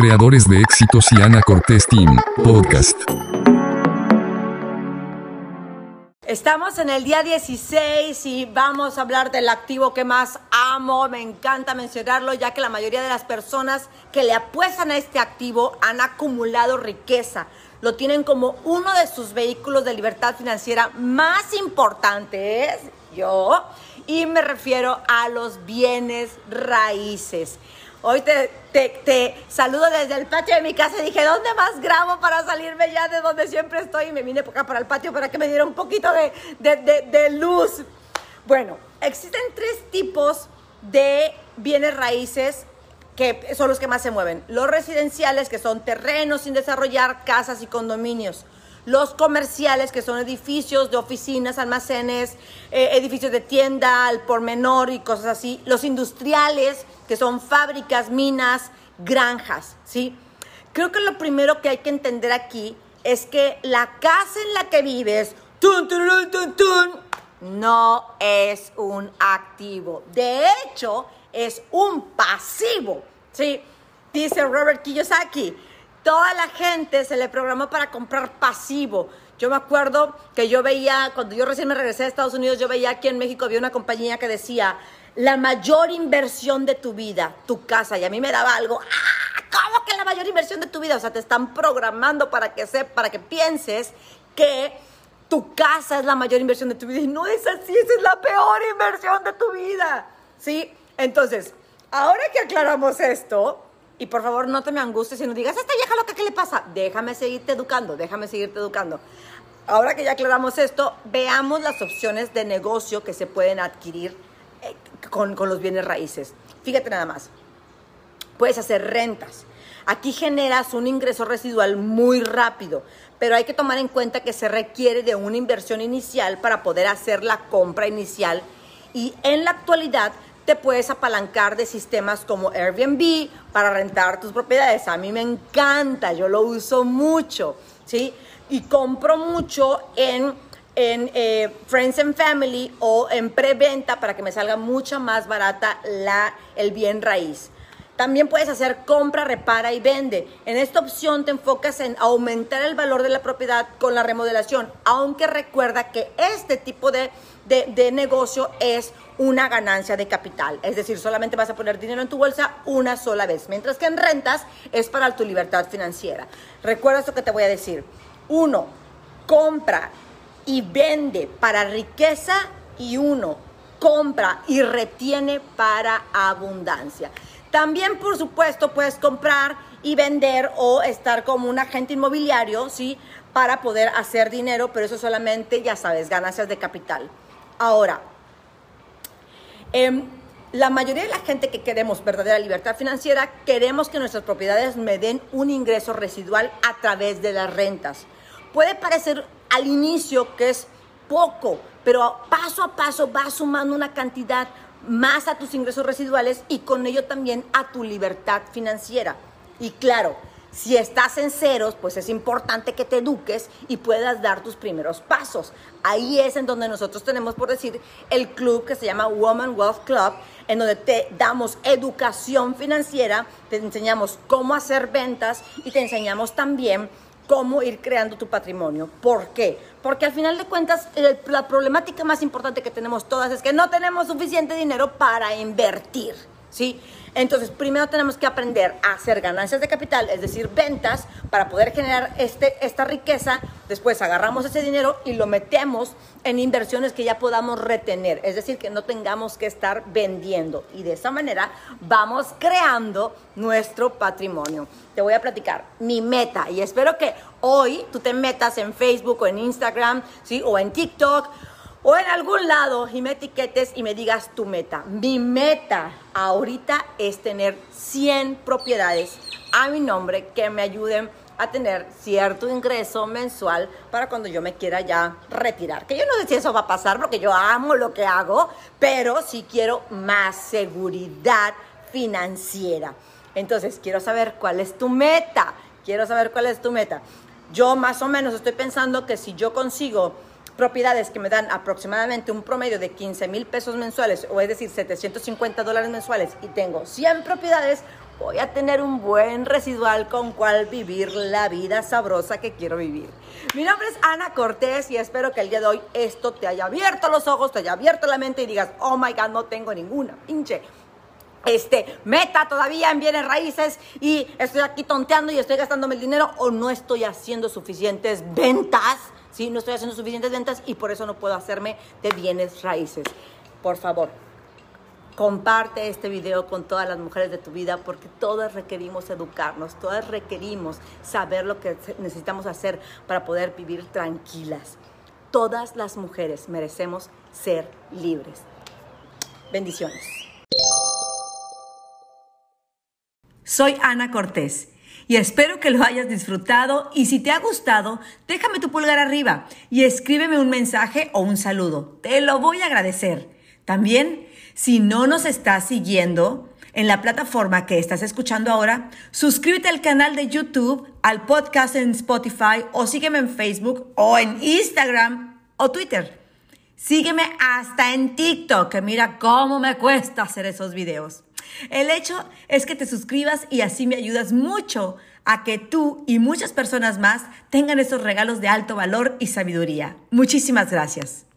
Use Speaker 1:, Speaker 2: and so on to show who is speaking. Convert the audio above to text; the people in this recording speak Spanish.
Speaker 1: creadores de éxitos y Ana Cortés Team, podcast.
Speaker 2: Estamos en el día 16 y vamos a hablar del activo que más amo. Me encanta mencionarlo ya que la mayoría de las personas que le apuestan a este activo han acumulado riqueza. Lo tienen como uno de sus vehículos de libertad financiera más importantes. Yo. Y me refiero a los bienes raíces. Hoy te, te, saludo desde el patio de mi casa y dije, ¿dónde más grabo para salirme ya de donde siempre estoy? Y me vine acá para el patio para que me diera un poquito de, de luz. Bueno, existen tres tipos de bienes raíces que son los que más se mueven. Los residenciales, que son terrenos sin desarrollar, casas y condominios los comerciales, que son edificios de oficinas, almacenes, eh, edificios de tienda, al por menor y cosas así, los industriales, que son fábricas, minas, granjas, ¿sí? Creo que lo primero que hay que entender aquí es que la casa en la que vives, no es un activo. De hecho, es un pasivo, ¿sí? Dice Robert Kiyosaki, toda la gente se le programó para comprar pasivo. Yo me acuerdo que yo veía, cuando yo recién me regresé a Estados Unidos, yo veía aquí en México, había una compañía que decía, la mayor inversión de tu vida, tu casa. Y a mí me daba algo, ¡ah! ¿Cómo que la mayor inversión de tu vida? O sea, te están programando para que, se, para que pienses que tu casa es la mayor inversión de tu vida. Y no es así, esa es la peor inversión de tu vida. ¿Sí? Entonces, ahora que aclaramos esto, y por favor, no te me angusties y no digas, esta vieja loca, ¿qué le pasa? Déjame seguirte educando, déjame seguirte educando. Ahora que ya aclaramos esto, veamos las opciones de negocio que se pueden adquirir eh, con, con los bienes raíces. Fíjate nada más. Puedes hacer rentas. Aquí generas un ingreso residual muy rápido, pero hay que tomar en cuenta que se requiere de una inversión inicial para poder hacer la compra inicial y en la actualidad te puedes apalancar de sistemas como Airbnb para rentar tus propiedades. A mí me encanta, yo lo uso mucho, ¿sí? Y compro mucho en, en eh, Friends and Family o en preventa para que me salga mucho más barata la, el bien raíz. También puedes hacer compra, repara y vende. En esta opción te enfocas en aumentar el valor de la propiedad con la remodelación, aunque recuerda que este tipo de, de, negocio es una ganancia de capital. Es decir, solamente vas a poner dinero en tu bolsa una sola vez, mientras que en rentas es para tu libertad financiera. Recuerda esto que te voy a decir. Uno, compra y vende para riqueza y uno, compra y retiene para abundancia. También, por supuesto, puedes comprar y vender o estar como un agente inmobiliario, ¿sí? Para poder hacer dinero, pero eso solamente, ya sabes, ganancias de capital. Ahora, em, la mayoría de la gente que queremos verdadera libertad financiera, queremos que nuestras propiedades me den un ingreso residual a través de las rentas. Puede parecer al inicio que es poco, pero paso a paso va sumando una cantidad más a tus ingresos residuales y con ello también a tu libertad financiera. Y claro, si estás en ceros, pues es importante que te eduques y puedas dar tus primeros pasos. Ahí es en donde nosotros tenemos, por decir, el club que se llama Woman Wealth Club, en donde te damos educación financiera, te enseñamos cómo hacer ventas y te enseñamos también cómo ir creando tu patrimonio. ¿Por qué? Porque al final de cuentas, la problemática más importante que tenemos todas es que no tenemos suficiente dinero para invertir, ¿sí? Entonces, primero tenemos que aprender a hacer ganancias de capital, es decir, ventas, para poder generar este, esta riqueza. Después agarramos ese dinero y lo metemos en inversiones que ya podamos retener, es decir, que no tengamos que estar vendiendo. Y de esa manera vamos creando nuestro patrimonio. Te voy a platicar mi meta y espero que hoy tú te metas en Facebook o en Instagram, ¿sí? O en TikTok o en algún lado y me etiquetes y me digas tu meta. Mi meta ahorita es tener 100 propiedades a mi nombre que me ayuden a tener cierto ingreso mensual para cuando yo me quiera ya retirar. Que yo no sé si eso va a pasar porque yo amo lo que hago, pero sí quiero más seguridad financiera. Entonces, quiero saber cuál es tu meta. Quiero saber cuál es tu meta. Yo más o menos estoy pensando que si yo consigo propiedades que me dan aproximadamente un promedio de 15 mil pesos mensuales, o es decir, 750 dólares mensuales, y tengo 100 propiedades, voy a tener un buen residual con cual vivir la vida sabrosa que quiero vivir. Mi nombre es Ana Cortés y espero que el día de hoy esto te haya abierto los ojos, te haya abierto la mente y digas, oh my God, no tengo ninguna pinche este, meta todavía en bienes raíces y estoy aquí tonteando y estoy gastándome el dinero o no estoy haciendo suficientes ventas, ¿sí? No estoy haciendo suficientes ventas y por eso no puedo hacerme de bienes raíces. Por favor, comparte este video con todas las mujeres de tu vida porque todas requerimos educarnos, todas requerimos saber lo que necesitamos hacer para poder vivir tranquilas. Todas las mujeres merecemos ser libres. Bendiciones. Soy Ana Cortés y espero que lo hayas disfrutado y si te ha gustado, déjame tu pulgar arriba y escríbeme un mensaje o un saludo. Te lo voy a agradecer. También, si no nos estás siguiendo en la plataforma que estás escuchando ahora, suscríbete al canal de YouTube, al podcast en Spotify o sígueme en Facebook o en Instagram o Twitter. Sígueme hasta en TikTok, que mira cómo me cuesta hacer esos videos. El hecho es que te suscribas y así me ayudas mucho a que tú y muchas personas más tengan esos regalos de alto valor y sabiduría. Muchísimas gracias.